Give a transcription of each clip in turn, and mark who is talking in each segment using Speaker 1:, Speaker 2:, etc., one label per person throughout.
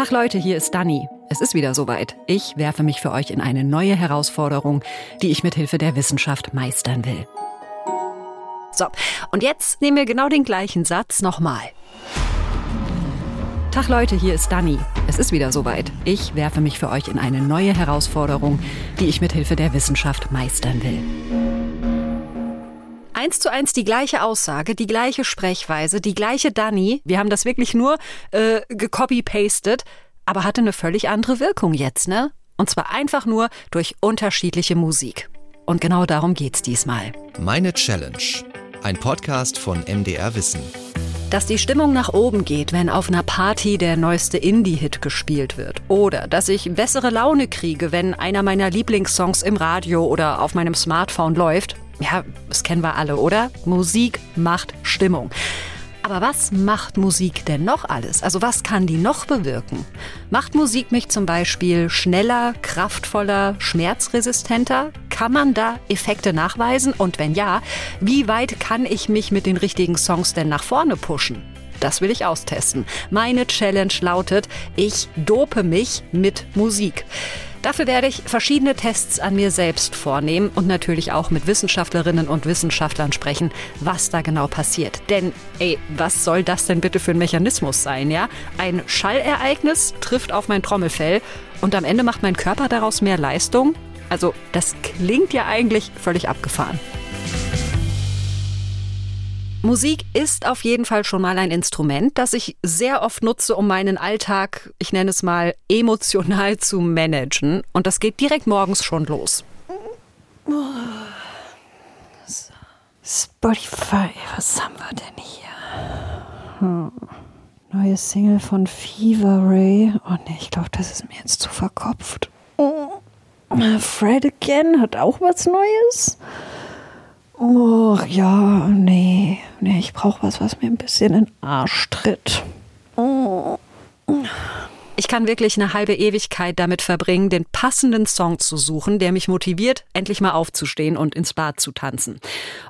Speaker 1: Tag Leute, hier ist Dani. Es ist wieder soweit. Ich werfe mich für euch in eine neue Herausforderung, die ich mit Hilfe der Wissenschaft meistern will. So, und jetzt nehmen wir genau den gleichen Satz nochmal. Tag Leute, hier ist Dani. Es ist wieder soweit. Ich werfe mich für euch in eine neue Herausforderung, die ich mit Hilfe der Wissenschaft meistern will. Eins zu eins die gleiche Aussage, die gleiche Sprechweise, die gleiche Dani. Wir haben das wirklich nur äh, gecopy-pastet, aber hatte eine völlig andere Wirkung jetzt, ne? Und zwar einfach nur durch unterschiedliche Musik. Und genau darum geht's diesmal.
Speaker 2: Meine Challenge. Ein Podcast von MDR Wissen.
Speaker 1: Dass die Stimmung nach oben geht, wenn auf einer Party der neueste Indie-Hit gespielt wird. Oder dass ich bessere Laune kriege, wenn einer meiner Lieblingssongs im Radio oder auf meinem Smartphone läuft. Ja, das kennen wir alle, oder? Musik macht Stimmung. Aber was macht Musik denn noch alles? Also was kann die noch bewirken? Macht Musik mich zum Beispiel schneller, kraftvoller, schmerzresistenter? Kann man da Effekte nachweisen? Und wenn ja, wie weit kann ich mich mit den richtigen Songs denn nach vorne pushen? Das will ich austesten. Meine Challenge lautet, ich dope mich mit Musik. Dafür werde ich verschiedene Tests an mir selbst vornehmen und natürlich auch mit Wissenschaftlerinnen und Wissenschaftlern sprechen, was da genau passiert. Denn, ey, was soll das denn bitte für ein Mechanismus sein, ja? Ein Schallereignis trifft auf mein Trommelfell und am Ende macht mein Körper daraus mehr Leistung? Also, das klingt ja eigentlich völlig abgefahren. Musik ist auf jeden Fall schon mal ein Instrument, das ich sehr oft nutze, um meinen Alltag, ich nenne es mal, emotional zu managen. Und das geht direkt morgens schon los.
Speaker 3: Spotify, was haben wir denn hier? Hm. Neue Single von Fever Ray. Oh ne, ich glaube, das ist mir jetzt zu verkopft. Fred Again hat auch was Neues. Oh, ja, nee. Nee, ich brauche was, was mir ein bisschen in den Arsch tritt. Oh.
Speaker 1: Ich kann wirklich eine halbe Ewigkeit damit verbringen, den passenden Song zu suchen, der mich motiviert, endlich mal aufzustehen und ins Bad zu tanzen.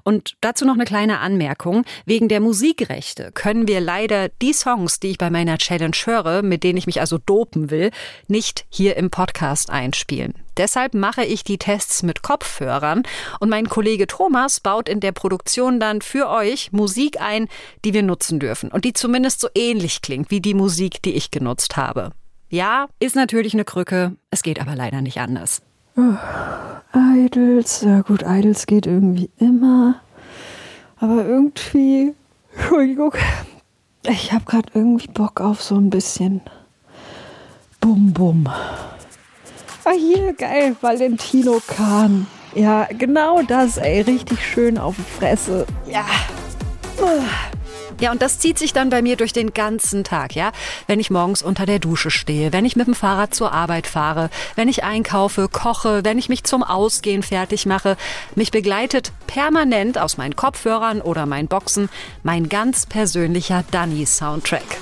Speaker 1: Und dazu noch eine kleine Anmerkung. Wegen der Musikrechte können wir leider die Songs, die ich bei meiner Challenge höre, mit denen ich mich also dopen will, nicht hier im Podcast einspielen. Deshalb mache ich die Tests mit Kopfhörern und mein Kollege Thomas baut in der Produktion dann für euch Musik ein, die wir nutzen dürfen und die zumindest so ähnlich klingt wie die Musik, die ich genutzt habe. Ja, ist natürlich eine Krücke, es geht aber leider nicht anders.
Speaker 3: Oh, Idols, ja gut, Idols geht irgendwie immer. Aber irgendwie, Entschuldigung, ich habe gerade irgendwie Bock auf so ein bisschen Bum-Bum. Ah, hier, geil, Valentino Kahn. Ja, genau das, ey, richtig schön auf die Fresse. Ja.
Speaker 1: Ja, und das zieht sich dann bei mir durch den ganzen Tag, ja. Wenn ich morgens unter der Dusche stehe, wenn ich mit dem Fahrrad zur Arbeit fahre, wenn ich einkaufe, koche, wenn ich mich zum Ausgehen fertig mache. Mich begleitet permanent aus meinen Kopfhörern oder meinen Boxen mein ganz persönlicher Danny-Soundtrack.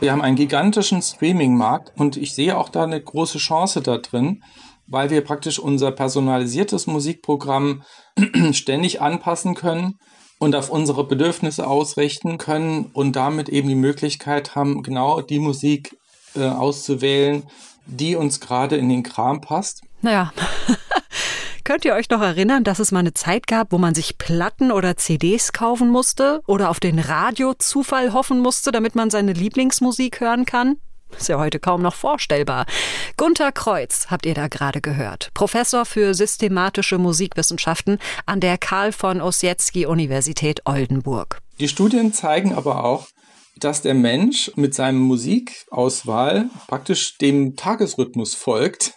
Speaker 4: Wir haben einen gigantischen Streaming-Markt und ich sehe auch da eine große Chance da drin, weil wir praktisch unser personalisiertes Musikprogramm ständig anpassen können und auf unsere Bedürfnisse ausrichten können und damit eben die Möglichkeit haben, genau die Musik äh, auszuwählen, die uns gerade in den Kram passt.
Speaker 1: Naja. Könnt ihr euch noch erinnern, dass es mal eine Zeit gab, wo man sich Platten oder CDs kaufen musste oder auf den Radiozufall hoffen musste, damit man seine Lieblingsmusik hören kann? Ist ja heute kaum noch vorstellbar. Gunther Kreuz habt ihr da gerade gehört. Professor für systematische Musikwissenschaften an der Karl von Ossietzky Universität Oldenburg.
Speaker 4: Die Studien zeigen aber auch, dass der Mensch mit seinem Musikauswahl praktisch dem Tagesrhythmus folgt.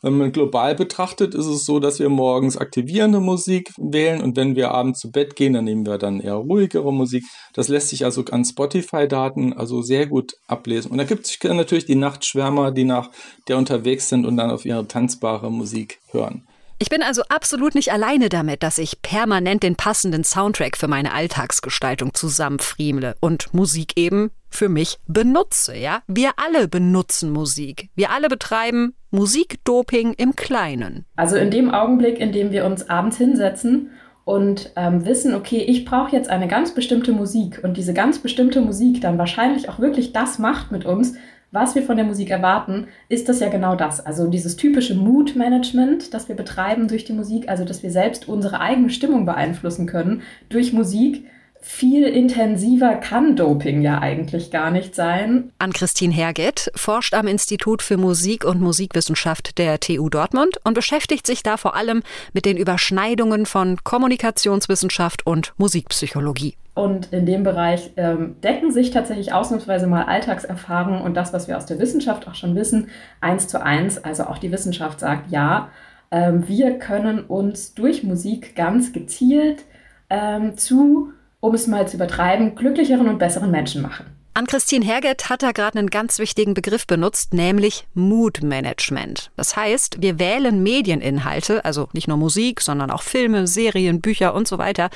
Speaker 4: Wenn man global betrachtet, ist es so, dass wir morgens aktivierende Musik wählen und wenn wir abends zu Bett gehen, dann nehmen wir dann eher ruhigere Musik. Das lässt sich also an Spotify-Daten also sehr gut ablesen. Und da gibt es natürlich die Nachtschwärmer, die nach der unterwegs sind und dann auf ihre tanzbare Musik hören.
Speaker 1: Ich bin also absolut nicht alleine damit, dass ich permanent den passenden Soundtrack für meine Alltagsgestaltung zusammenfriemle und Musik eben für mich benutze, ja? Wir alle benutzen Musik. Wir alle betreiben Musikdoping im Kleinen.
Speaker 5: Also in dem Augenblick, in dem wir uns abends hinsetzen und ähm, wissen, okay, ich brauche jetzt eine ganz bestimmte Musik und diese ganz bestimmte Musik dann wahrscheinlich auch wirklich das macht mit uns, was wir von der Musik erwarten, ist das ja genau das. Also dieses typische Mood-Management, das wir betreiben durch die Musik, also dass wir selbst unsere eigene Stimmung beeinflussen können durch Musik viel intensiver kann Doping ja eigentlich gar nicht sein.
Speaker 1: An Christine Herget forscht am Institut für Musik und Musikwissenschaft der TU Dortmund und beschäftigt sich da vor allem mit den Überschneidungen von Kommunikationswissenschaft und Musikpsychologie.
Speaker 5: Und in dem Bereich ähm, decken sich tatsächlich ausnahmsweise mal Alltagserfahrungen und das, was wir aus der Wissenschaft auch schon wissen, eins zu eins. Also auch die Wissenschaft sagt, ja, ähm, wir können uns durch Musik ganz gezielt ähm, zu um es mal zu übertreiben, glücklicheren und besseren Menschen machen.
Speaker 1: An Christine Herget hat da gerade einen ganz wichtigen Begriff benutzt, nämlich Mood Management. Das heißt, wir wählen Medieninhalte, also nicht nur Musik, sondern auch Filme, Serien, Bücher und so weiter,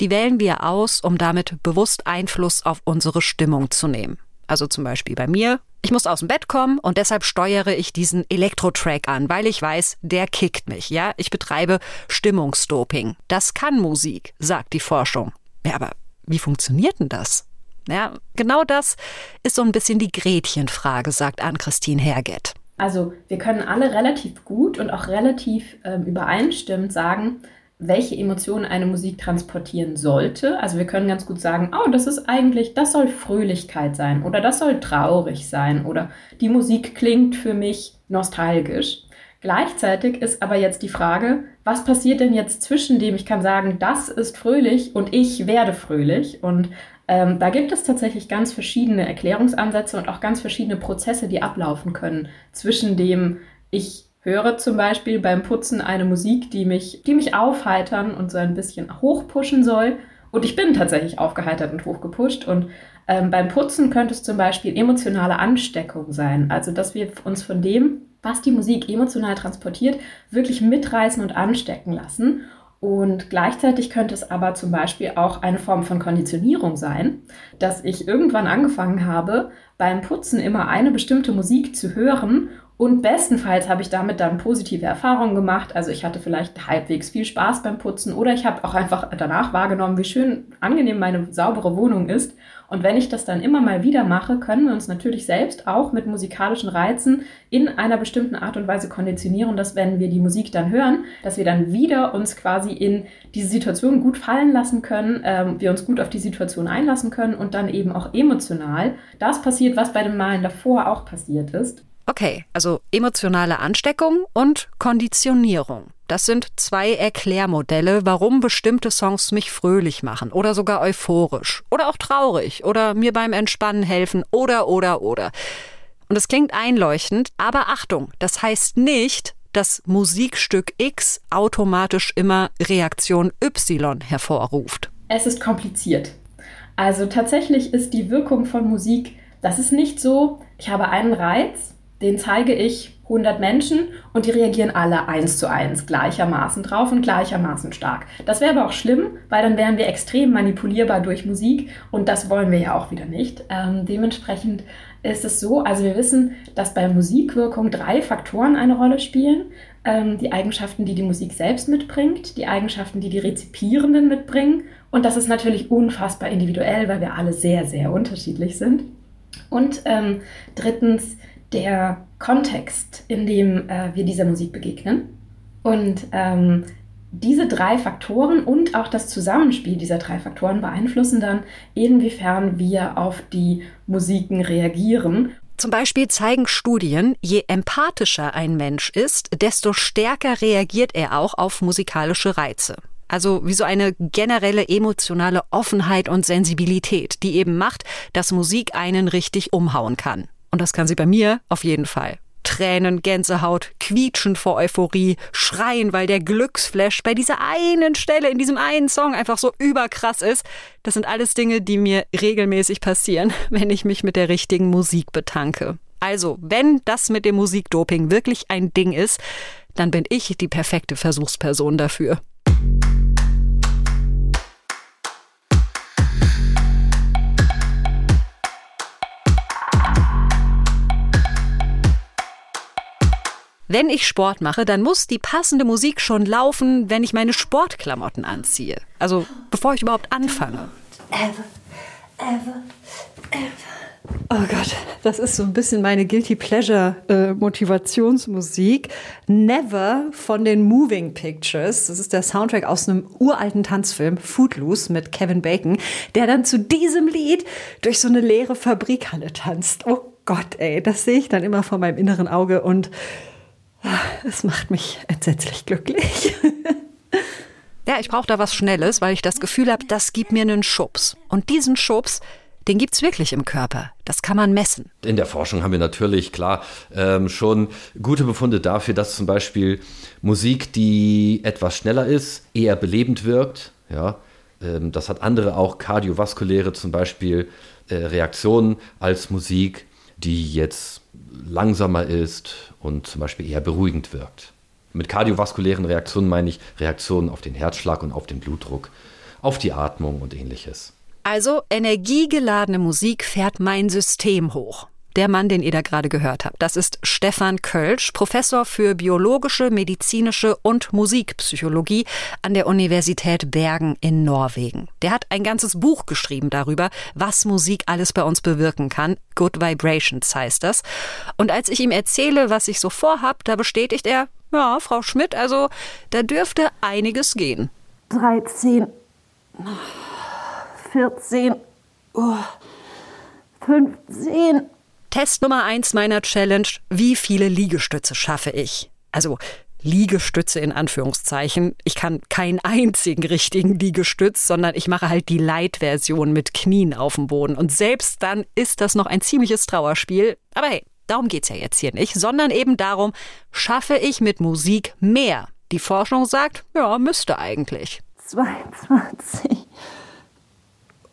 Speaker 1: die wählen wir aus, um damit bewusst Einfluss auf unsere Stimmung zu nehmen. Also zum Beispiel bei mir, ich muss aus dem Bett kommen und deshalb steuere ich diesen Elektro-Track an, weil ich weiß, der kickt mich, ja? Ich betreibe Stimmungsdoping. Das kann Musik, sagt die Forschung. Ja, aber wie funktioniert denn das? Ja, genau das ist so ein bisschen die Gretchenfrage, sagt Ann-Christine Herget.
Speaker 5: Also wir können alle relativ gut und auch relativ ähm, übereinstimmend sagen, welche Emotionen eine Musik transportieren sollte. Also wir können ganz gut sagen, oh, das ist eigentlich, das soll Fröhlichkeit sein oder das soll traurig sein oder die Musik klingt für mich nostalgisch. Gleichzeitig ist aber jetzt die Frage, was passiert denn jetzt zwischen dem, ich kann sagen, das ist fröhlich und ich werde fröhlich. Und ähm, da gibt es tatsächlich ganz verschiedene Erklärungsansätze und auch ganz verschiedene Prozesse, die ablaufen können zwischen dem, ich höre zum Beispiel beim Putzen eine Musik, die mich, die mich aufheitern und so ein bisschen hochpushen soll. Und ich bin tatsächlich aufgeheitert und hochgepusht. Und ähm, beim Putzen könnte es zum Beispiel emotionale Ansteckung sein. Also, dass wir uns von dem, was die Musik emotional transportiert, wirklich mitreißen und anstecken lassen. Und gleichzeitig könnte es aber zum Beispiel auch eine Form von Konditionierung sein, dass ich irgendwann angefangen habe, beim Putzen immer eine bestimmte Musik zu hören und bestenfalls habe ich damit dann positive Erfahrungen gemacht. Also ich hatte vielleicht halbwegs viel Spaß beim Putzen oder ich habe auch einfach danach wahrgenommen, wie schön angenehm meine saubere Wohnung ist. Und wenn ich das dann immer mal wieder mache, können wir uns natürlich selbst auch mit musikalischen Reizen in einer bestimmten Art und Weise konditionieren, dass wenn wir die Musik dann hören, dass wir dann wieder uns quasi in diese Situation gut fallen lassen können, ähm, wir uns gut auf die Situation einlassen können und dann eben auch emotional das passiert, was bei dem Malen davor auch passiert ist.
Speaker 1: Okay, also emotionale Ansteckung und Konditionierung. Das sind zwei Erklärmodelle, warum bestimmte Songs mich fröhlich machen oder sogar euphorisch oder auch traurig oder mir beim Entspannen helfen oder oder oder. Und es klingt einleuchtend, aber Achtung, das heißt nicht, dass Musikstück X automatisch immer Reaktion Y hervorruft.
Speaker 5: Es ist kompliziert. Also tatsächlich ist die Wirkung von Musik, das ist nicht so, ich habe einen Reiz den zeige ich 100 Menschen und die reagieren alle eins zu eins gleichermaßen drauf und gleichermaßen stark. Das wäre aber auch schlimm, weil dann wären wir extrem manipulierbar durch Musik und das wollen wir ja auch wieder nicht. Ähm, dementsprechend ist es so, also wir wissen, dass bei Musikwirkung drei Faktoren eine Rolle spielen. Ähm, die Eigenschaften, die die Musik selbst mitbringt, die Eigenschaften, die die Rezipierenden mitbringen und das ist natürlich unfassbar individuell, weil wir alle sehr, sehr unterschiedlich sind. Und ähm, drittens der Kontext, in dem äh, wir dieser Musik begegnen. Und ähm, diese drei Faktoren und auch das Zusammenspiel dieser drei Faktoren beeinflussen dann, inwiefern wir auf die Musiken reagieren.
Speaker 1: Zum Beispiel zeigen Studien, je empathischer ein Mensch ist, desto stärker reagiert er auch auf musikalische Reize. Also wie so eine generelle emotionale Offenheit und Sensibilität, die eben macht, dass Musik einen richtig umhauen kann. Und das kann sie bei mir auf jeden Fall. Tränen, Gänsehaut, quietschen vor Euphorie, schreien, weil der Glücksflash bei dieser einen Stelle in diesem einen Song einfach so überkrass ist. Das sind alles Dinge, die mir regelmäßig passieren, wenn ich mich mit der richtigen Musik betanke. Also, wenn das mit dem Musikdoping wirklich ein Ding ist, dann bin ich die perfekte Versuchsperson dafür. Wenn ich Sport mache, dann muss die passende Musik schon laufen, wenn ich meine Sportklamotten anziehe. Also bevor ich überhaupt anfange.
Speaker 3: Ever, ever, ever. Oh Gott, das ist so ein bisschen meine Guilty Pleasure äh, Motivationsmusik. Never von den Moving Pictures. Das ist der Soundtrack aus einem uralten Tanzfilm, Footloose mit Kevin Bacon, der dann zu diesem Lied durch so eine leere Fabrikhalle tanzt. Oh Gott, ey, das sehe ich dann immer vor meinem inneren Auge und es macht mich entsetzlich glücklich.
Speaker 1: ja, ich brauche da was Schnelles, weil ich das Gefühl habe, das gibt mir einen Schubs. Und diesen Schubs, den gibt es wirklich im Körper. Das kann man messen.
Speaker 6: In der Forschung haben wir natürlich, klar, ähm, schon gute Befunde dafür, dass zum Beispiel Musik, die etwas schneller ist, eher belebend wirkt. Ja, ähm, das hat andere auch kardiovaskuläre zum Beispiel äh, Reaktionen als Musik, die jetzt langsamer ist und zum Beispiel eher beruhigend wirkt. Mit kardiovaskulären Reaktionen meine ich Reaktionen auf den Herzschlag und auf den Blutdruck, auf die Atmung und ähnliches.
Speaker 1: Also energiegeladene Musik fährt mein System hoch. Der Mann, den ihr da gerade gehört habt, das ist Stefan Kölsch, Professor für biologische, medizinische und Musikpsychologie an der Universität Bergen in Norwegen. Der hat ein ganzes Buch geschrieben darüber, was Musik alles bei uns bewirken kann. Good Vibrations heißt das. Und als ich ihm erzähle, was ich so vorhab, da bestätigt er, ja, Frau Schmidt, also da dürfte einiges gehen.
Speaker 3: 13. 14, oh, 15.
Speaker 1: Test Nummer eins meiner Challenge: Wie viele Liegestütze schaffe ich? Also Liegestütze in Anführungszeichen. Ich kann keinen einzigen richtigen Liegestütz, sondern ich mache halt die Light-Version mit Knien auf dem Boden. Und selbst dann ist das noch ein ziemliches Trauerspiel. Aber hey, darum geht's ja jetzt hier nicht, sondern eben darum, schaffe ich mit Musik mehr? Die Forschung sagt, ja, müsste eigentlich.
Speaker 3: 22.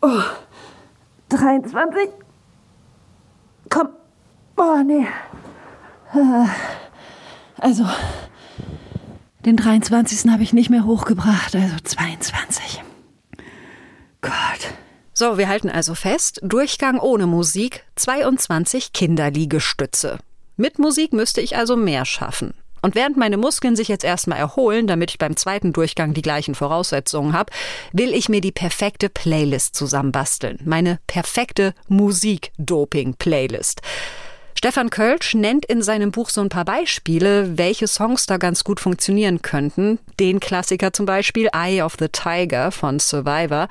Speaker 3: Oh, 23. Oh, nee. Also, den 23. habe ich nicht mehr hochgebracht, also 22. Gott.
Speaker 1: So, wir halten also fest, Durchgang ohne Musik, 22 Kinderliegestütze. Mit Musik müsste ich also mehr schaffen. Und während meine Muskeln sich jetzt erstmal erholen, damit ich beim zweiten Durchgang die gleichen Voraussetzungen habe, will ich mir die perfekte Playlist zusammenbasteln. Meine perfekte Musik-Doping-Playlist. Stefan Kölsch nennt in seinem Buch so ein paar Beispiele, welche Songs da ganz gut funktionieren könnten. Den Klassiker zum Beispiel Eye of the Tiger von Survivor.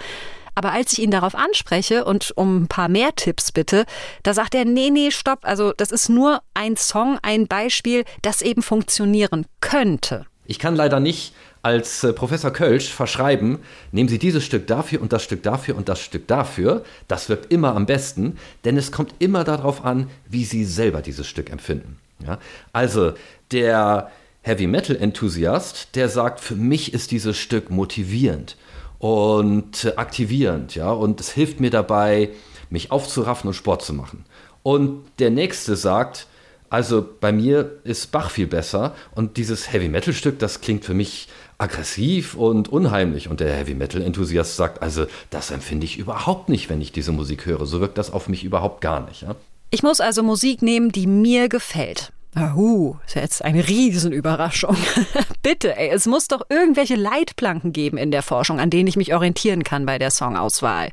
Speaker 1: Aber als ich ihn darauf anspreche und um ein paar mehr Tipps bitte, da sagt er, nee, nee, stopp. Also das ist nur ein Song, ein Beispiel, das eben funktionieren könnte.
Speaker 6: Ich kann leider nicht als äh, Professor Kölsch verschreiben, nehmen Sie dieses Stück dafür und das Stück dafür und das Stück dafür. Das wirkt immer am besten, denn es kommt immer darauf an, wie Sie selber dieses Stück empfinden. Ja? Also der Heavy Metal Enthusiast, der sagt, für mich ist dieses Stück motivierend und aktivierend, ja, und es hilft mir dabei, mich aufzuraffen und Sport zu machen. Und der nächste sagt, also bei mir ist Bach viel besser und dieses Heavy Metal Stück, das klingt für mich aggressiv und unheimlich. Und der Heavy Metal Enthusiast sagt, also das empfinde ich überhaupt nicht, wenn ich diese Musik höre. So wirkt das auf mich überhaupt gar nicht. Ja?
Speaker 1: Ich muss also Musik nehmen, die mir gefällt. Ahu, ist jetzt eine Riesenüberraschung. Bitte, ey, es muss doch irgendwelche Leitplanken geben in der Forschung, an denen ich mich orientieren kann bei der Songauswahl.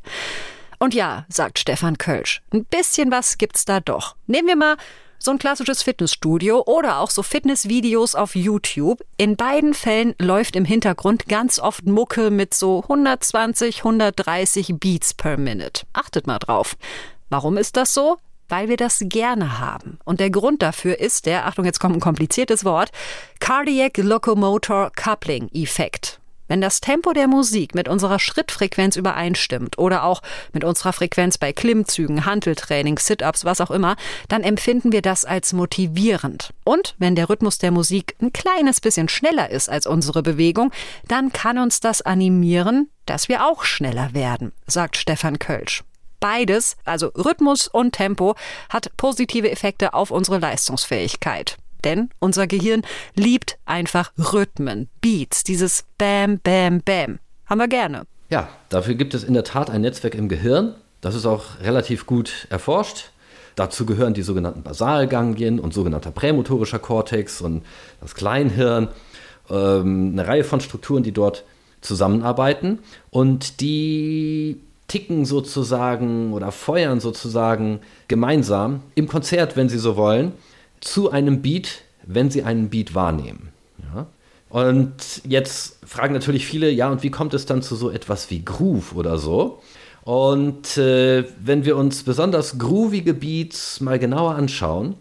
Speaker 1: Und ja, sagt Stefan Kölsch, ein bisschen was gibt's da doch. Nehmen wir mal so ein klassisches Fitnessstudio oder auch so Fitnessvideos auf YouTube. In beiden Fällen läuft im Hintergrund ganz oft Mucke mit so 120, 130 Beats per Minute. Achtet mal drauf. Warum ist das so? weil wir das gerne haben. Und der Grund dafür ist der, Achtung, jetzt kommt ein kompliziertes Wort, Cardiac Locomotor Coupling Effekt. Wenn das Tempo der Musik mit unserer Schrittfrequenz übereinstimmt oder auch mit unserer Frequenz bei Klimmzügen, Hanteltraining, Sit-ups, was auch immer, dann empfinden wir das als motivierend. Und wenn der Rhythmus der Musik ein kleines bisschen schneller ist als unsere Bewegung, dann kann uns das animieren, dass wir auch schneller werden, sagt Stefan Kölsch. Beides, also Rhythmus und Tempo, hat positive Effekte auf unsere Leistungsfähigkeit. Denn unser Gehirn liebt einfach Rhythmen, Beats, dieses Bam, Bam, Bam. Haben wir gerne.
Speaker 6: Ja, dafür gibt es in der Tat ein Netzwerk im Gehirn. Das ist auch relativ gut erforscht. Dazu gehören die sogenannten Basalganglien und sogenannter prämotorischer Kortex und das Kleinhirn. Ähm, eine Reihe von Strukturen, die dort zusammenarbeiten und die ticken sozusagen oder feuern sozusagen gemeinsam im Konzert, wenn Sie so wollen, zu einem Beat, wenn Sie einen Beat wahrnehmen. Ja? Und jetzt fragen natürlich viele, ja, und wie kommt es dann zu so etwas wie Groove oder so? Und äh, wenn wir uns besonders groovige Beats mal genauer anschauen,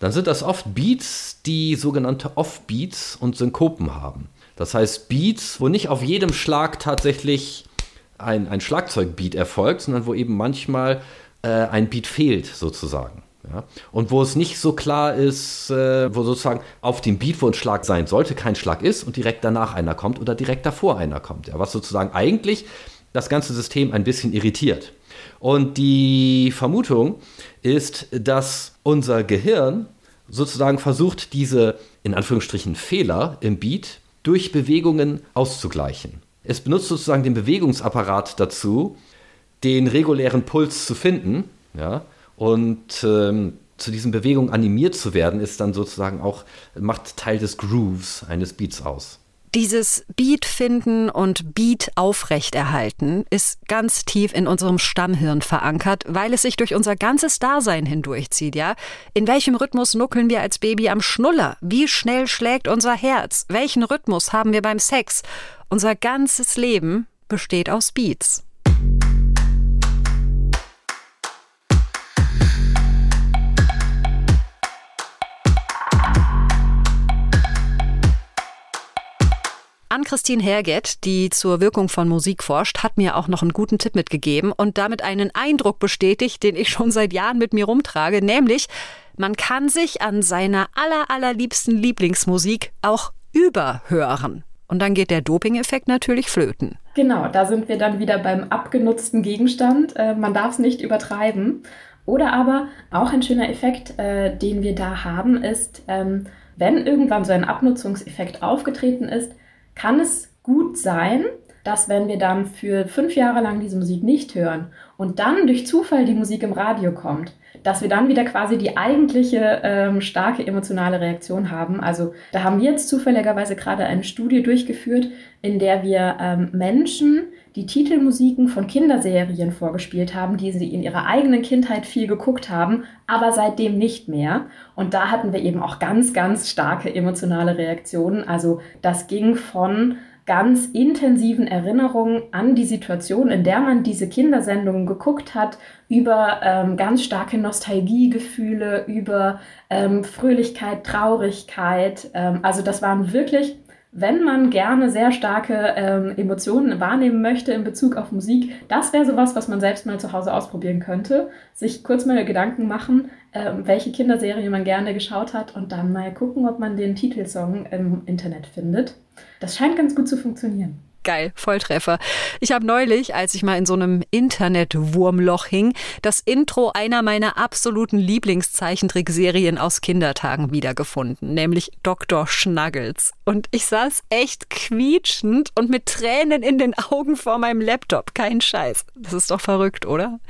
Speaker 6: dann sind das oft Beats, die sogenannte Off-Beats und Synkopen haben. Das heißt Beats, wo nicht auf jedem Schlag tatsächlich ein, ein Schlagzeugbeat erfolgt, sondern wo eben manchmal äh, ein Beat fehlt sozusagen. Ja? Und wo es nicht so klar ist, äh, wo sozusagen auf dem Beat, wo ein Schlag sein sollte, kein Schlag ist und direkt danach einer kommt oder direkt davor einer kommt. Ja? Was sozusagen eigentlich das ganze System ein bisschen irritiert. Und die Vermutung ist, dass unser Gehirn sozusagen versucht, diese in Anführungsstrichen Fehler im Beat durch Bewegungen auszugleichen. Es benutzt sozusagen den Bewegungsapparat dazu, den regulären Puls zu finden, ja, und ähm, zu diesen Bewegungen animiert zu werden, ist dann sozusagen auch, macht Teil des Grooves eines Beats aus.
Speaker 1: Dieses Beat finden und Beat aufrechterhalten ist ganz tief in unserem Stammhirn verankert, weil es sich durch unser ganzes Dasein hindurchzieht, ja? In welchem Rhythmus nuckeln wir als Baby am Schnuller? Wie schnell schlägt unser Herz? Welchen Rhythmus haben wir beim Sex? Unser ganzes Leben besteht aus Beats. Ann-Christine Herget, die zur Wirkung von Musik forscht, hat mir auch noch einen guten Tipp mitgegeben und damit einen Eindruck bestätigt, den ich schon seit Jahren mit mir rumtrage, nämlich man kann sich an seiner aller, allerliebsten Lieblingsmusik auch überhören. Und dann geht der Doping-Effekt natürlich flöten.
Speaker 5: Genau, da sind wir dann wieder beim abgenutzten Gegenstand. Äh, man darf es nicht übertreiben. Oder aber auch ein schöner Effekt, äh, den wir da haben, ist, ähm, wenn irgendwann so ein Abnutzungseffekt aufgetreten ist, kann es gut sein, dass wenn wir dann für fünf Jahre lang diese Musik nicht hören und dann durch Zufall die Musik im Radio kommt, dass wir dann wieder quasi die eigentliche ähm, starke emotionale Reaktion haben. Also da haben wir jetzt zufälligerweise gerade eine Studie durchgeführt, in der wir ähm, Menschen die Titelmusiken von Kinderserien vorgespielt haben, die sie in ihrer eigenen Kindheit viel geguckt haben, aber seitdem nicht mehr. Und da hatten wir eben auch ganz, ganz starke emotionale Reaktionen. Also das ging von ganz intensiven Erinnerungen an die Situation, in der man diese Kindersendungen geguckt hat, über ähm, ganz starke Nostalgiegefühle, über ähm, Fröhlichkeit, Traurigkeit. Ähm, also das waren wirklich wenn man gerne sehr starke ähm, Emotionen wahrnehmen möchte in Bezug auf Musik, das wäre sowas, was man selbst mal zu Hause ausprobieren könnte. Sich kurz mal Gedanken machen, ähm, welche Kinderserie man gerne geschaut hat und dann mal gucken, ob man den Titelsong im Internet findet. Das scheint ganz gut zu funktionieren.
Speaker 1: Geil, Volltreffer. Ich habe neulich, als ich mal in so einem Internet-Wurmloch hing, das Intro einer meiner absoluten Lieblingszeichentrickserien aus Kindertagen wiedergefunden, nämlich Dr. Schnuggles. Und ich saß echt quietschend und mit Tränen in den Augen vor meinem Laptop. Kein Scheiß. Das ist doch verrückt, oder?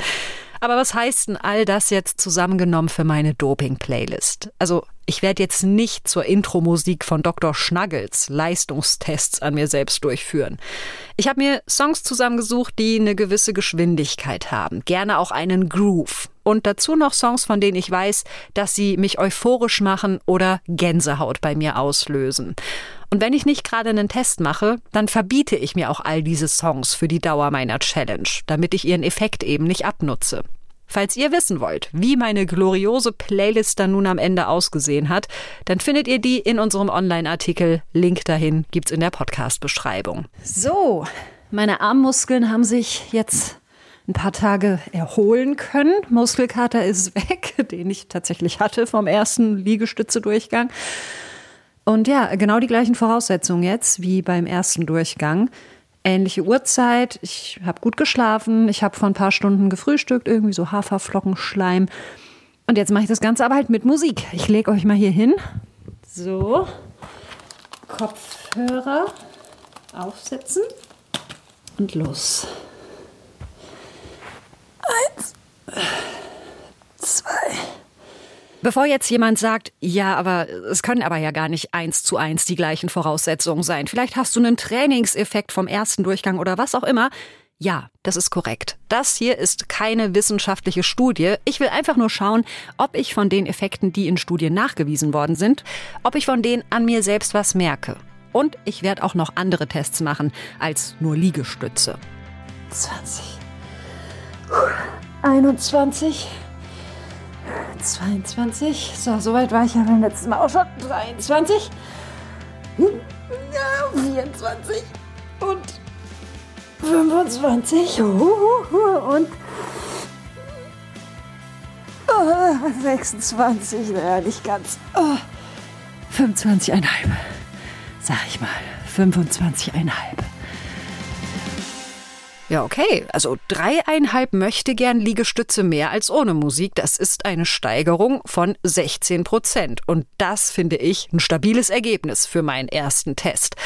Speaker 1: Aber was heißt denn all das jetzt zusammengenommen für meine Doping-Playlist? Also, ich werde jetzt nicht zur Intro-Musik von Dr. Schnuggles Leistungstests an mir selbst durchführen. Ich habe mir Songs zusammengesucht, die eine gewisse Geschwindigkeit haben, gerne auch einen Groove. Und dazu noch Songs, von denen ich weiß, dass sie mich euphorisch machen oder Gänsehaut bei mir auslösen. Und wenn ich nicht gerade einen Test mache, dann verbiete ich mir auch all diese Songs für die Dauer meiner Challenge, damit ich ihren Effekt eben nicht abnutze. Falls ihr wissen wollt, wie meine gloriose Playlist dann nun am Ende ausgesehen hat, dann findet ihr die in unserem Online-Artikel. Link dahin gibt's in der Podcast-Beschreibung. So, meine Armmuskeln haben sich jetzt ein paar Tage erholen können. Muskelkater ist weg, den ich tatsächlich hatte vom ersten Liegestütze-Durchgang. Und ja, genau die gleichen Voraussetzungen jetzt wie beim ersten Durchgang. Ähnliche Uhrzeit, ich habe gut geschlafen, ich habe vor ein paar Stunden gefrühstückt, irgendwie so Haferflockenschleim. Und jetzt mache ich das Ganze aber halt mit Musik. Ich lege euch mal hier hin. So, Kopfhörer aufsetzen und los. Eins, zwei. Bevor jetzt jemand sagt, ja, aber es können aber ja gar nicht eins zu eins die gleichen Voraussetzungen sein. Vielleicht hast du einen Trainingseffekt vom ersten Durchgang oder was auch immer. Ja, das ist korrekt. Das hier ist keine wissenschaftliche Studie. Ich will einfach nur schauen, ob ich von den Effekten, die in Studien nachgewiesen worden sind, ob ich von denen an mir selbst was merke. Und ich werde auch noch andere Tests machen als nur Liegestütze.
Speaker 3: 20. 21. 22. So, soweit war ich ja beim letzten Mal auch schon. 23. Ja, 24. Und 25. Und 26. Naja, nicht ganz. Oh, 25,5. Sag ich mal. 25,5.
Speaker 1: Ja, okay. Also dreieinhalb möchte gern Liegestütze mehr als ohne Musik. Das ist eine Steigerung von 16 Prozent. Und das finde ich ein stabiles Ergebnis für meinen ersten Test.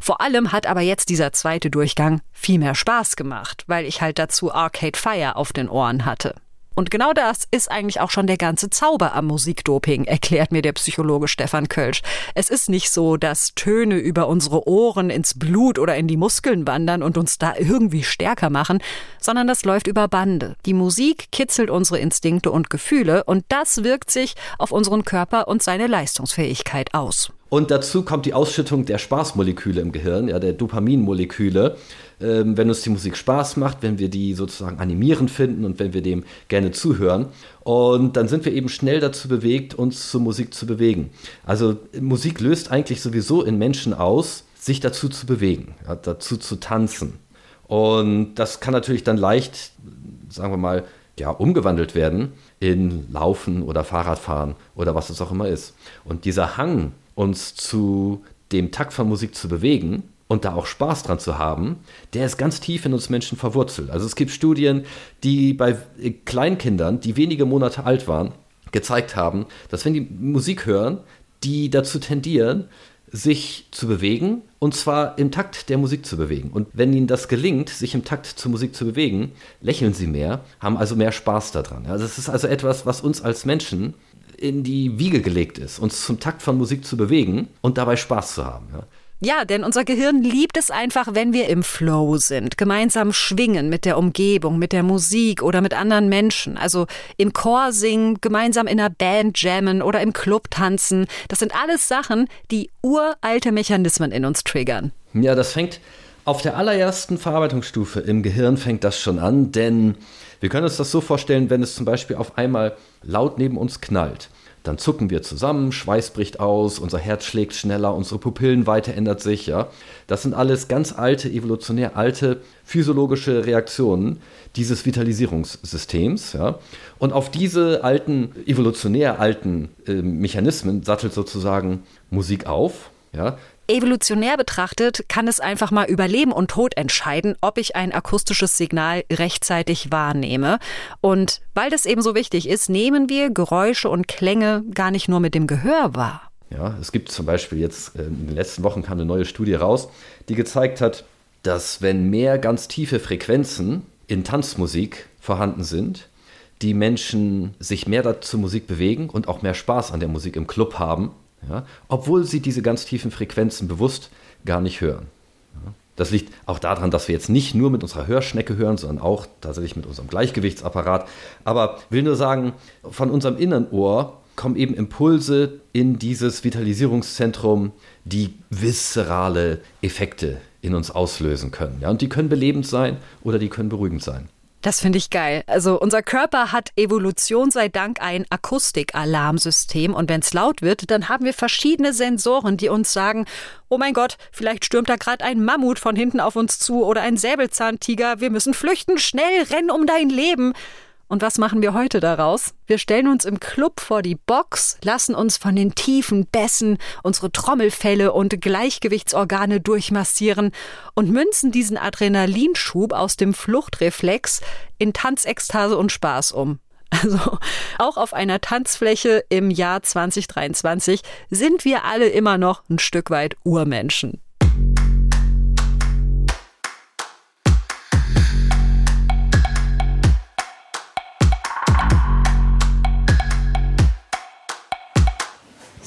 Speaker 1: Vor allem hat aber jetzt dieser zweite Durchgang viel mehr Spaß gemacht, weil ich halt dazu Arcade Fire auf den Ohren hatte. Und genau das ist eigentlich auch schon der ganze Zauber am Musikdoping, erklärt mir der Psychologe Stefan Kölsch. Es ist nicht so, dass Töne über unsere Ohren ins Blut oder in die Muskeln wandern und uns da irgendwie stärker machen, sondern das läuft über Bande. Die Musik kitzelt unsere Instinkte und Gefühle und das wirkt sich auf unseren Körper und seine Leistungsfähigkeit aus.
Speaker 6: Und dazu kommt die Ausschüttung der Spaßmoleküle im Gehirn, ja, der Dopaminmoleküle. Ähm, wenn uns die Musik Spaß macht, wenn wir die sozusagen animierend finden und wenn wir dem gerne zuhören. Und dann sind wir eben schnell dazu bewegt, uns zur Musik zu bewegen. Also Musik löst eigentlich sowieso in Menschen aus, sich dazu zu bewegen, ja, dazu zu tanzen. Und das kann natürlich dann leicht, sagen wir mal, ja, umgewandelt werden in Laufen oder Fahrradfahren oder was es auch immer ist. Und dieser Hang, uns zu dem Takt von Musik zu bewegen und da auch Spaß dran zu haben, der ist ganz tief in uns Menschen verwurzelt. Also es gibt Studien, die bei Kleinkindern, die wenige Monate alt waren, gezeigt haben, dass wenn die Musik hören, die dazu tendieren, sich zu bewegen und zwar im Takt der Musik zu bewegen. Und wenn ihnen das gelingt, sich im Takt zur Musik zu bewegen, lächeln sie mehr, haben also mehr Spaß daran. Also es ist also etwas, was uns als Menschen in die Wiege gelegt ist, uns zum Takt von Musik zu bewegen und dabei Spaß zu haben. Ja.
Speaker 1: Ja, denn unser Gehirn liebt es einfach, wenn wir im Flow sind, gemeinsam schwingen mit der Umgebung, mit der Musik oder mit anderen Menschen. Also im Chor singen, gemeinsam in einer Band jammen oder im Club tanzen. Das sind alles Sachen, die uralte Mechanismen in uns triggern.
Speaker 6: Ja, das fängt auf der allerersten Verarbeitungsstufe im Gehirn fängt das schon an, denn wir können uns das so vorstellen, wenn es zum Beispiel auf einmal laut neben uns knallt. Dann zucken wir zusammen, Schweiß bricht aus, unser Herz schlägt schneller, unsere Pupillenweite ändert sich. Ja? Das sind alles ganz alte, evolutionär alte physiologische Reaktionen dieses Vitalisierungssystems. Ja? Und auf diese alten, evolutionär alten äh, Mechanismen sattelt sozusagen Musik auf. Ja?
Speaker 1: Evolutionär betrachtet kann es einfach mal über Leben und Tod entscheiden, ob ich ein akustisches Signal rechtzeitig wahrnehme. Und weil das eben so wichtig ist, nehmen wir Geräusche und Klänge gar nicht nur mit dem Gehör wahr.
Speaker 6: Ja, es gibt zum Beispiel jetzt äh, in den letzten Wochen kam eine neue Studie raus, die gezeigt hat, dass wenn mehr ganz tiefe Frequenzen in Tanzmusik vorhanden sind, die Menschen sich mehr dazu Musik bewegen und auch mehr Spaß an der Musik im Club haben, ja, obwohl sie diese ganz tiefen Frequenzen bewusst gar nicht hören. Ja, das liegt auch daran, dass wir jetzt nicht nur mit unserer Hörschnecke hören, sondern auch tatsächlich mit unserem Gleichgewichtsapparat. Aber will nur sagen, von unserem inneren Ohr kommen eben Impulse in dieses Vitalisierungszentrum, die viszerale Effekte in uns auslösen können. Ja, und die können belebend sein oder die können beruhigend sein.
Speaker 1: Das finde ich geil. Also unser Körper hat Evolution sei Dank ein Akustikalarmsystem und wenn es laut wird, dann haben wir verschiedene Sensoren, die uns sagen, oh mein Gott, vielleicht stürmt da gerade ein Mammut von hinten auf uns zu oder ein Säbelzahntiger, wir müssen flüchten, schnell, rennen um dein Leben. Und was machen wir heute daraus? Wir stellen uns im Club vor die Box, lassen uns von den tiefen Bässen unsere Trommelfälle und Gleichgewichtsorgane durchmassieren und münzen diesen Adrenalinschub aus dem Fluchtreflex in Tanzekstase und Spaß um. Also auch auf einer Tanzfläche im Jahr 2023 sind wir alle immer noch ein Stück weit Urmenschen.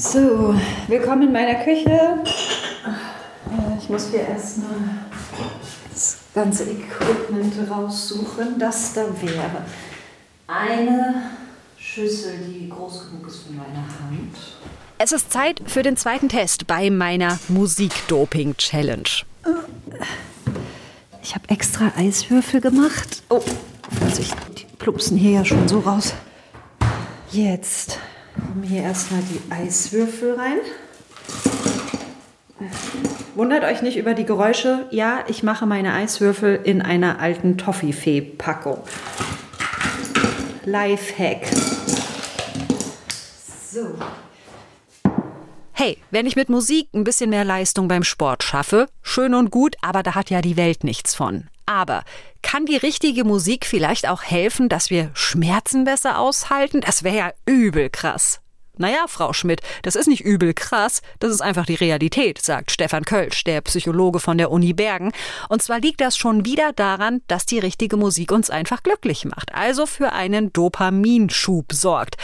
Speaker 3: So, willkommen in meiner Küche. Äh, ich muss hier erstmal das ganze Equipment raussuchen, das da wäre. Eine Schüssel, die groß genug ist für meine Hand.
Speaker 1: Es ist Zeit für den zweiten Test bei meiner Musikdoping-Challenge.
Speaker 3: Ich habe extra Eiswürfel gemacht. Oh, Vorsicht, die plumpsen hier ja schon so raus. Jetzt kommen hier erstmal die Eiswürfel rein. Wundert euch nicht über die Geräusche. Ja, ich mache meine Eiswürfel in einer alten Toffifee-Packung. Lifehack. So.
Speaker 1: Hey, wenn ich mit Musik ein bisschen mehr Leistung beim Sport schaffe, schön und gut, aber da hat ja die Welt nichts von. Aber kann die richtige Musik vielleicht auch helfen, dass wir Schmerzen besser aushalten? Das wäre ja übel krass. Naja, Frau Schmidt, das ist nicht übel krass, das ist einfach die Realität, sagt Stefan Kölsch, der Psychologe von der Uni Bergen. Und zwar liegt das schon wieder daran, dass die richtige Musik uns einfach glücklich macht, also für einen Dopaminschub sorgt.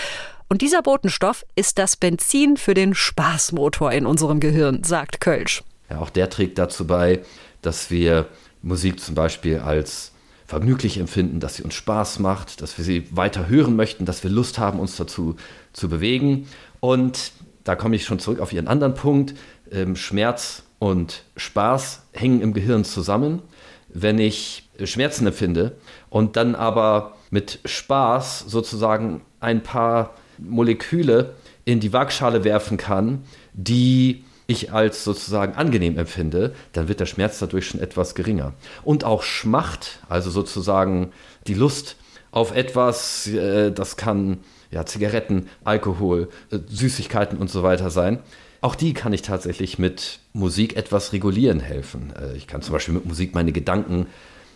Speaker 1: Und dieser Botenstoff ist das Benzin für den Spaßmotor in unserem Gehirn, sagt Kölsch.
Speaker 6: Ja, auch der trägt dazu bei, dass wir Musik zum Beispiel als vergnüglich empfinden, dass sie uns Spaß macht, dass wir sie weiter hören möchten, dass wir Lust haben, uns dazu zu bewegen. Und da komme ich schon zurück auf Ihren anderen Punkt. Ähm, Schmerz und Spaß hängen im Gehirn zusammen. Wenn ich Schmerzen empfinde und dann aber mit Spaß sozusagen ein paar Moleküle in die Waagschale werfen kann, die ich als sozusagen angenehm empfinde, dann wird der Schmerz dadurch schon etwas geringer. Und auch Schmacht, also sozusagen die Lust auf etwas, äh, das kann ja, Zigaretten, Alkohol, äh, Süßigkeiten und so weiter sein. Auch die kann ich tatsächlich mit Musik etwas regulieren helfen. Äh, ich kann zum Beispiel mit Musik meine Gedanken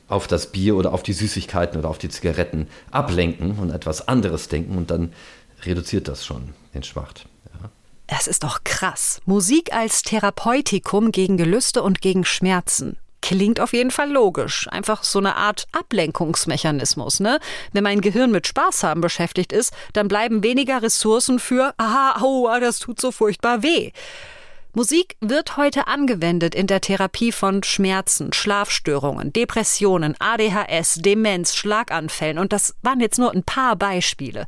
Speaker 6: auf das Bier oder auf die Süßigkeiten oder auf die Zigaretten ablenken und etwas anderes denken und dann reduziert das schon den Schmacht.
Speaker 1: Es ist doch krass. Musik als Therapeutikum gegen Gelüste und gegen Schmerzen. Klingt auf jeden Fall logisch. Einfach so eine Art Ablenkungsmechanismus, ne? Wenn mein Gehirn mit Spaß haben beschäftigt ist, dann bleiben weniger Ressourcen für, aha, aua, das tut so furchtbar weh. Musik wird heute angewendet in der Therapie von Schmerzen, Schlafstörungen, Depressionen, ADHS, Demenz, Schlaganfällen und das waren jetzt nur ein paar Beispiele.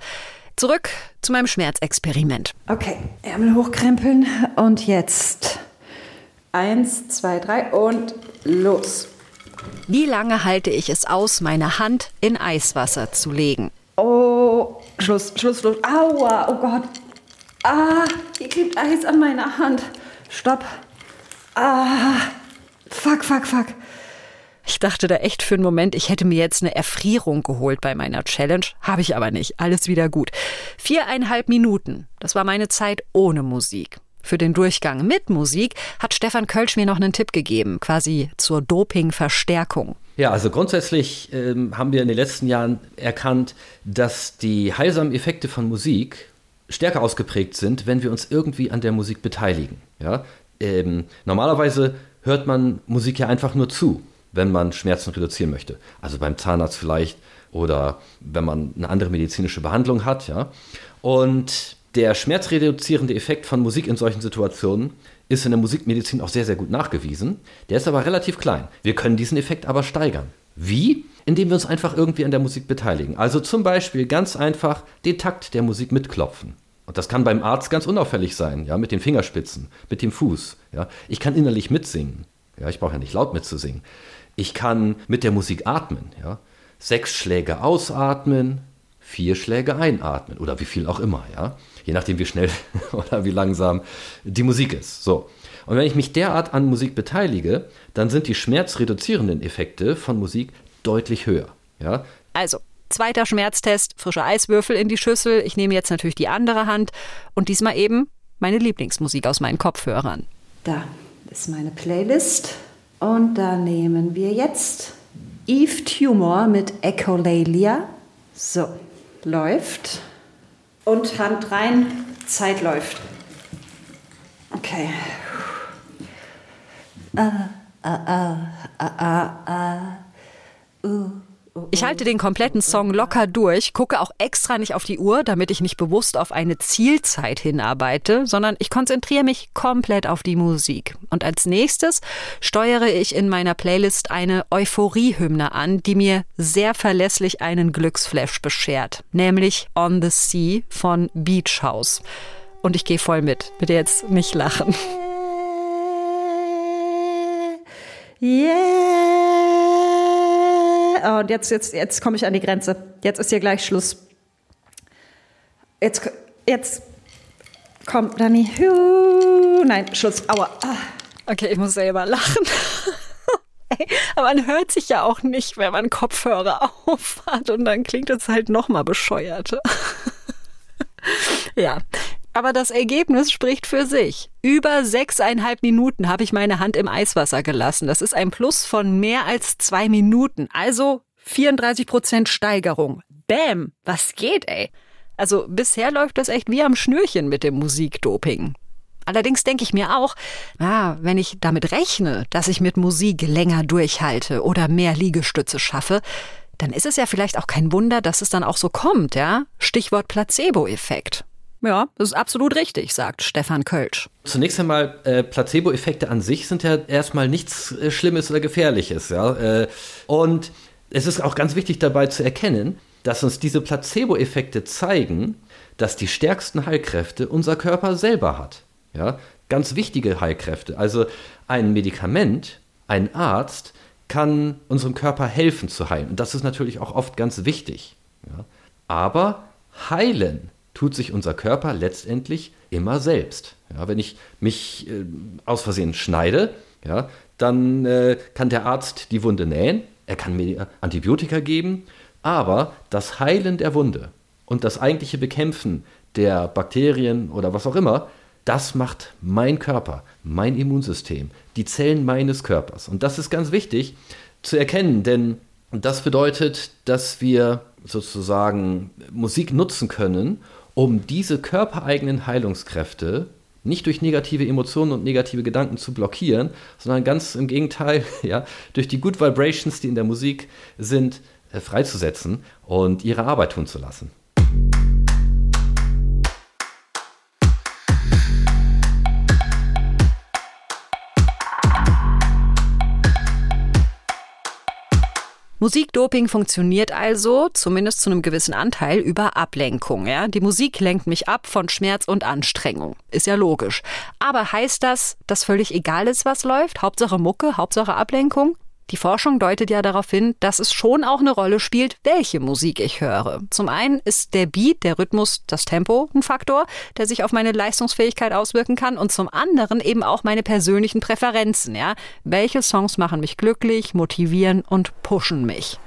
Speaker 1: Zurück zu meinem Schmerzexperiment.
Speaker 3: Okay, Ärmel hochkrempeln und jetzt. Eins, zwei, drei und los.
Speaker 1: Wie lange halte ich es aus, meine Hand in Eiswasser zu legen?
Speaker 3: Oh, Schluss, Schluss, Schluss. Aua, oh Gott. Ah, hier klebt Eis an meiner Hand. Stopp. Ah, fuck, fuck, fuck.
Speaker 1: Ich dachte da echt für einen Moment, ich hätte mir jetzt eine Erfrierung geholt bei meiner Challenge. Habe ich aber nicht. Alles wieder gut. Viereinhalb Minuten. Das war meine Zeit ohne Musik. Für den Durchgang mit Musik hat Stefan Kölsch mir noch einen Tipp gegeben, quasi zur Dopingverstärkung.
Speaker 6: Ja, also grundsätzlich ähm, haben wir in den letzten Jahren erkannt, dass die heilsamen Effekte von Musik stärker ausgeprägt sind, wenn wir uns irgendwie an der Musik beteiligen. Ja? Ähm, normalerweise hört man Musik ja einfach nur zu wenn man Schmerzen reduzieren möchte. Also beim Zahnarzt vielleicht oder wenn man eine andere medizinische Behandlung hat. Ja. Und der schmerzreduzierende Effekt von Musik in solchen Situationen ist in der Musikmedizin auch sehr, sehr gut nachgewiesen. Der ist aber relativ klein. Wir können diesen Effekt aber steigern. Wie? Indem wir uns einfach irgendwie an der Musik beteiligen. Also zum Beispiel ganz einfach den Takt der Musik mitklopfen. Und das kann beim Arzt ganz unauffällig sein, ja, mit den Fingerspitzen, mit dem Fuß. Ja. Ich kann innerlich mitsingen. Ja, ich brauche ja nicht laut mitzusingen. Ich kann mit der Musik atmen. Ja? Sechs Schläge ausatmen, vier Schläge einatmen oder wie viel auch immer. Ja? Je nachdem, wie schnell oder wie langsam die Musik ist. So. Und wenn ich mich derart an Musik beteilige, dann sind die schmerzreduzierenden Effekte von Musik deutlich höher. Ja?
Speaker 1: Also, zweiter Schmerztest, frische Eiswürfel in die Schüssel. Ich nehme jetzt natürlich die andere Hand und diesmal eben meine Lieblingsmusik aus meinen Kopfhörern.
Speaker 3: Da ist meine Playlist. Und da nehmen wir jetzt Eve Tumor mit Echolalia. So, läuft. Und Hand rein, Zeit läuft. Okay. Ah, ah, ah, ah, ah, ah. Uh,
Speaker 1: Ich halte den kompletten Song locker durch, gucke auch extra nicht auf die Uhr, damit ich nicht bewusst auf eine Zielzeit hinarbeite, sondern ich konzentriere mich komplett auf die Musik. Und als nächstes steuere ich in meiner Playlist eine Euphorie-Hymne an, die mir sehr verlässlich einen Glücksflash beschert, nämlich On the Sea von Beach House. Und ich gehe voll mit. Bitte jetzt nicht lachen.
Speaker 3: Yeah. Und jetzt, jetzt, jetzt komme ich an die Grenze. Jetzt ist hier gleich Schluss. Jetzt, jetzt kommt Dani. Nein, Schluss. Aua. Ah.
Speaker 1: Okay, ich muss selber lachen. Aber man hört sich ja auch nicht, wenn man Kopfhörer aufhat und dann klingt es halt nochmal bescheuert. ja, aber das Ergebnis spricht für sich. Über sechseinhalb Minuten habe ich meine Hand im Eiswasser gelassen. Das ist ein Plus von mehr als zwei Minuten. Also 34 Prozent Steigerung. Bäm, was geht, ey? Also bisher läuft das echt wie am Schnürchen mit dem Musikdoping. Allerdings denke ich mir auch, ah, wenn ich damit rechne, dass ich mit Musik länger durchhalte oder mehr Liegestütze schaffe, dann ist es ja vielleicht auch kein Wunder, dass es dann auch so kommt, ja? Stichwort Placebo-Effekt. Ja, das ist absolut richtig, sagt Stefan Kölsch.
Speaker 6: Zunächst einmal, äh, Placebo-Effekte an sich sind ja erstmal nichts äh, Schlimmes oder Gefährliches. Ja? Äh, und es ist auch ganz wichtig dabei zu erkennen, dass uns diese Placebo-Effekte zeigen, dass die stärksten Heilkräfte unser Körper selber hat. Ja? Ganz wichtige Heilkräfte. Also ein Medikament, ein Arzt kann unserem Körper helfen zu heilen. Und das ist natürlich auch oft ganz wichtig. Ja? Aber heilen tut sich unser Körper letztendlich immer selbst. Ja, wenn ich mich äh, aus Versehen schneide, ja, dann äh, kann der Arzt die Wunde nähen, er kann mir Antibiotika geben, aber das Heilen der Wunde und das eigentliche Bekämpfen der Bakterien oder was auch immer, das macht mein Körper, mein Immunsystem, die Zellen meines Körpers. Und das ist ganz wichtig zu erkennen, denn das bedeutet, dass wir sozusagen Musik nutzen können, um diese körpereigenen Heilungskräfte nicht durch negative Emotionen und negative Gedanken zu blockieren, sondern ganz im Gegenteil, ja, durch die Good Vibrations, die in der Musik sind, äh, freizusetzen und ihre Arbeit tun zu lassen.
Speaker 1: Musikdoping funktioniert also, zumindest zu einem gewissen Anteil, über Ablenkung. Ja? Die Musik lenkt mich ab von Schmerz und Anstrengung. Ist ja logisch. Aber heißt das, dass völlig egal ist, was läuft? Hauptsache Mucke, Hauptsache Ablenkung? Die Forschung deutet ja darauf hin, dass es schon auch eine Rolle spielt, welche Musik ich höre. Zum einen ist der Beat, der Rhythmus, das Tempo ein Faktor, der sich auf meine Leistungsfähigkeit auswirken kann und zum anderen eben auch meine persönlichen Präferenzen, ja? Welche Songs machen mich glücklich, motivieren und pushen mich?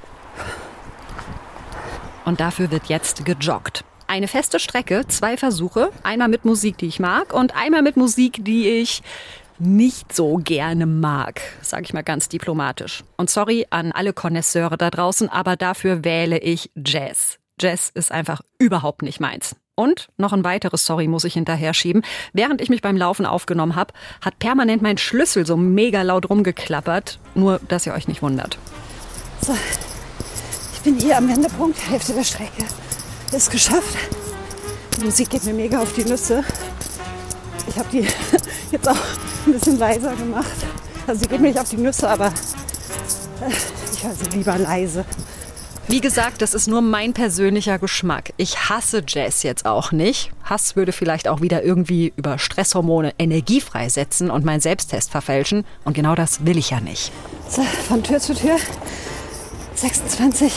Speaker 1: Und dafür wird jetzt gejoggt. Eine feste Strecke, zwei Versuche, einmal mit Musik, die ich mag und einmal mit Musik, die ich nicht so gerne mag, sage ich mal ganz diplomatisch. Und sorry an alle Connoisseure da draußen, aber dafür wähle ich Jazz. Jazz ist einfach überhaupt nicht meins. Und noch ein weiteres Sorry muss ich hinterher schieben. Während ich mich beim Laufen aufgenommen habe, hat permanent mein Schlüssel so mega laut rumgeklappert. Nur, dass ihr euch nicht wundert.
Speaker 3: So, ich bin hier am Wendepunkt, Hälfte der Strecke. Ist geschafft. Die Musik geht mir mega auf die Nüsse. Ich habe die jetzt auch ein bisschen leiser gemacht. Also sie geht mir nicht auf die Nüsse, aber äh, ich höre sie lieber leise.
Speaker 1: Wie gesagt, das ist nur mein persönlicher Geschmack. Ich hasse Jazz jetzt auch nicht. Hass würde vielleicht auch wieder irgendwie über Stresshormone Energie freisetzen und meinen Selbsttest verfälschen. Und genau das will ich ja nicht.
Speaker 3: So, von Tür zu Tür. 26,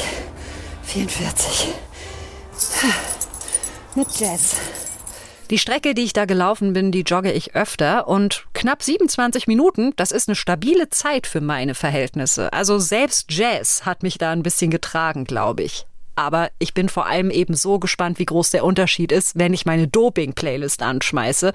Speaker 3: 44. Mit Jazz.
Speaker 1: Die Strecke, die ich da gelaufen bin, die jogge ich öfter und knapp 27 Minuten, das ist eine stabile Zeit für meine Verhältnisse. Also selbst Jazz hat mich da ein bisschen getragen, glaube ich. Aber ich bin vor allem eben so gespannt, wie groß der Unterschied ist, wenn ich meine Doping-Playlist anschmeiße.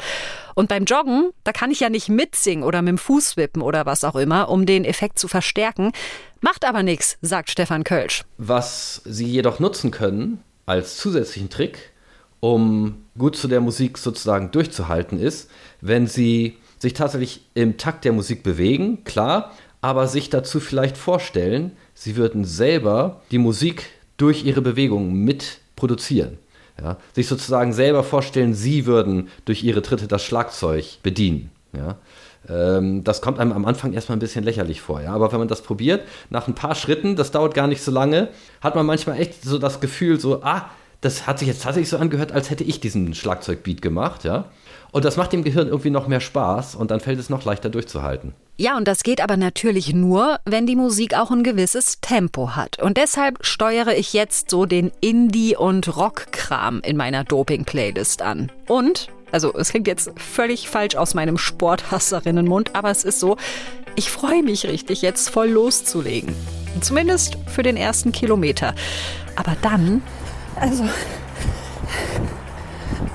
Speaker 1: Und beim Joggen, da kann ich ja nicht mitsingen oder mit dem Fuß wippen oder was auch immer, um den Effekt zu verstärken. Macht aber nichts, sagt Stefan Kölsch.
Speaker 6: Was Sie jedoch nutzen können als zusätzlichen Trick, um gut zu der Musik sozusagen durchzuhalten ist, wenn sie sich tatsächlich im Takt der Musik bewegen, klar, aber sich dazu vielleicht vorstellen, sie würden selber die Musik durch ihre Bewegungen mit produzieren. Ja? Sich sozusagen selber vorstellen, sie würden durch ihre Tritte das Schlagzeug bedienen. Ja? Ähm, das kommt einem am Anfang erstmal ein bisschen lächerlich vor. Ja? Aber wenn man das probiert, nach ein paar Schritten, das dauert gar nicht so lange, hat man manchmal echt so das Gefühl, so, ah, das hat sich jetzt tatsächlich so angehört, als hätte ich diesen Schlagzeugbeat gemacht, ja. Und das macht dem Gehirn irgendwie noch mehr Spaß und dann fällt es noch leichter durchzuhalten.
Speaker 1: Ja, und das geht aber natürlich nur, wenn die Musik auch ein gewisses Tempo hat. Und deshalb steuere ich jetzt so den Indie- und Rockkram in meiner Doping-Playlist an. Und, also es klingt jetzt völlig falsch aus meinem Sporthasserinnenmund, aber es ist so, ich freue mich richtig, jetzt voll loszulegen. Zumindest für den ersten Kilometer. Aber dann, also,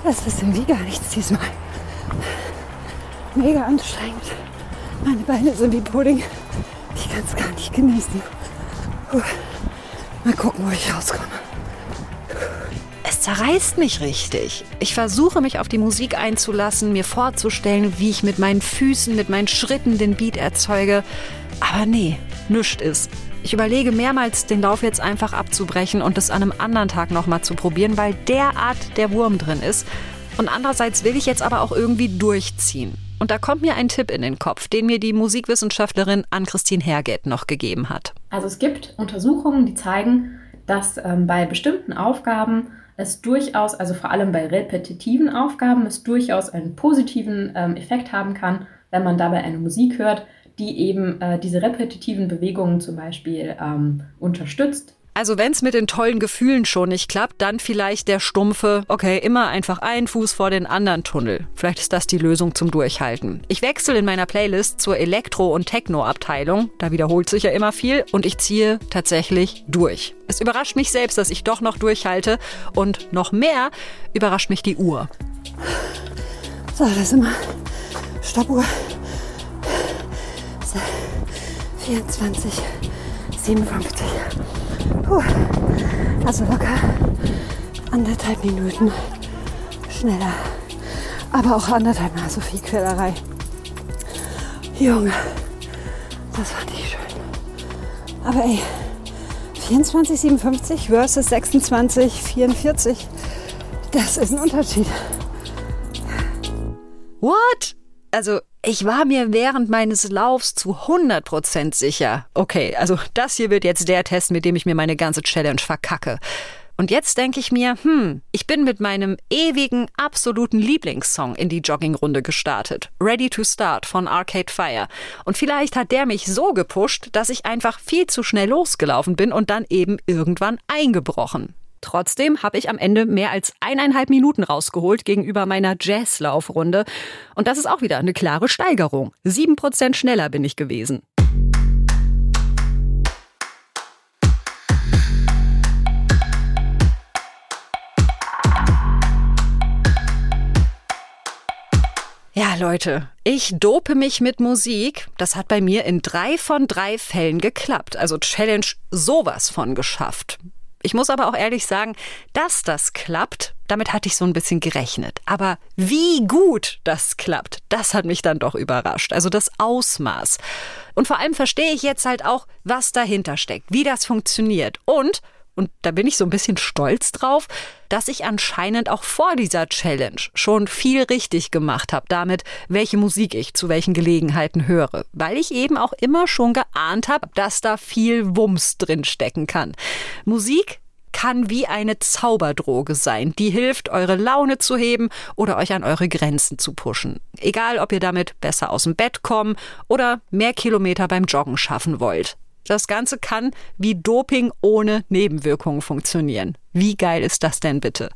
Speaker 3: das ist irgendwie gar nichts diesmal mega anstrengend. Meine Beine sind wie Pudding. Ich kann es gar nicht genießen. Mal gucken, wo ich rauskomme.
Speaker 1: Es zerreißt mich richtig. Ich versuche mich auf die Musik einzulassen, mir vorzustellen, wie ich mit meinen Füßen, mit meinen Schritten den Beat erzeuge. Aber nee, nüscht ist. Ich überlege mehrmals, den Lauf jetzt einfach abzubrechen und es an einem anderen Tag nochmal zu probieren, weil derart der Wurm drin ist. Und andererseits will ich jetzt aber auch irgendwie durchziehen. Und da kommt mir ein Tipp in den Kopf, den mir die Musikwissenschaftlerin Ann-Christine Herget noch gegeben hat.
Speaker 5: Also es gibt Untersuchungen, die zeigen, dass ähm, bei bestimmten Aufgaben es durchaus, also vor allem bei repetitiven Aufgaben, es durchaus einen positiven ähm, Effekt haben kann, wenn man dabei eine Musik hört, die eben äh, diese repetitiven Bewegungen zum Beispiel ähm, unterstützt.
Speaker 1: Also wenn es mit den tollen Gefühlen schon nicht klappt, dann vielleicht der stumpfe, okay, immer einfach ein Fuß vor den anderen Tunnel. Vielleicht ist das die Lösung zum Durchhalten. Ich wechsle in meiner Playlist zur Elektro- und Techno-Abteilung. Da wiederholt sich ja immer viel und ich ziehe tatsächlich durch. Es überrascht mich selbst, dass ich doch noch durchhalte und noch mehr überrascht mich die Uhr.
Speaker 3: So, das ist immer Stoppuhr. 24, 57. Puh. Also locker anderthalb Minuten schneller. Aber auch anderthalb Mal so viel Quälerei. Junge, das war nicht schön. Aber ey, 24,57 versus 26,44, das ist ein Unterschied.
Speaker 1: What? Also ich war mir während meines Laufs zu 100% sicher. Okay, also das hier wird jetzt der Test, mit dem ich mir meine ganze Challenge verkacke. Und jetzt denke ich mir, hm, ich bin mit meinem ewigen, absoluten Lieblingssong in die Joggingrunde gestartet. Ready to Start von Arcade Fire. Und vielleicht hat der mich so gepusht, dass ich einfach viel zu schnell losgelaufen bin und dann eben irgendwann eingebrochen. Trotzdem habe ich am Ende mehr als eineinhalb Minuten rausgeholt gegenüber meiner Jazzlaufrunde. Und das ist auch wieder eine klare Steigerung. Sieben Prozent schneller bin ich gewesen. Ja, Leute, ich dope mich mit Musik. Das hat bei mir in drei von drei Fällen geklappt. Also Challenge sowas von geschafft. Ich muss aber auch ehrlich sagen, dass das klappt, damit hatte ich so ein bisschen gerechnet. Aber wie gut das klappt, das hat mich dann doch überrascht. Also das Ausmaß. Und vor allem verstehe ich jetzt halt auch, was dahinter steckt, wie das funktioniert. Und und da bin ich so ein bisschen stolz drauf, dass ich anscheinend auch vor dieser Challenge schon viel richtig gemacht habe damit, welche Musik ich zu welchen Gelegenheiten höre, weil ich eben auch immer schon geahnt habe, dass da viel Wumms drin stecken kann. Musik kann wie eine Zauberdroge sein, die hilft, eure Laune zu heben oder euch an eure Grenzen zu pushen. Egal, ob ihr damit besser aus dem Bett kommen oder mehr Kilometer beim Joggen schaffen wollt. Das Ganze kann wie Doping ohne Nebenwirkungen funktionieren. Wie geil ist das denn bitte?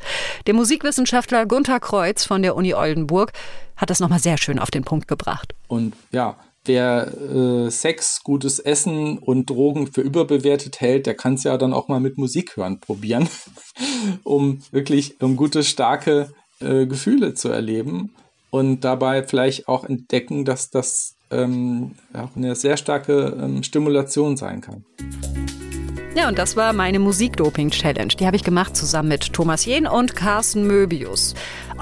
Speaker 1: Der Musikwissenschaftler Gunther Kreuz von der Uni Oldenburg hat das nochmal sehr schön auf den Punkt gebracht.
Speaker 4: Und ja, wer äh, Sex, gutes Essen und Drogen für überbewertet hält, der kann es ja dann auch mal mit Musik hören probieren, um wirklich um gute, starke äh, Gefühle zu erleben und dabei vielleicht auch entdecken, dass das ähm, auch eine sehr starke ähm, Stimulation sein kann.
Speaker 1: Ja, und das war meine Musikdoping-Challenge. Die habe ich gemacht zusammen mit Thomas Jehn und Carsten Möbius.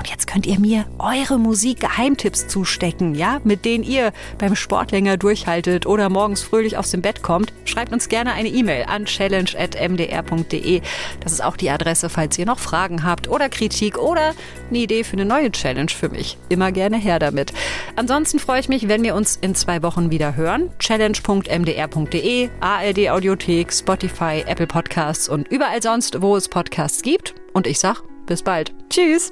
Speaker 1: Und jetzt könnt ihr mir eure Musik-Geheimtipps zustecken, ja, mit denen ihr beim Sport länger durchhaltet oder morgens fröhlich aus dem Bett kommt. Schreibt uns gerne eine E-Mail an challenge.mdr.de. Das ist auch die Adresse, falls ihr noch Fragen habt oder Kritik oder eine Idee für eine neue Challenge für mich. Immer gerne her damit. Ansonsten freue ich mich, wenn wir uns in zwei Wochen wieder hören. Challenge.mdr.de, ARD Audiothek, Spotify, Apple Podcasts und überall sonst, wo es Podcasts gibt. Und ich sag, bis bald. Tschüss.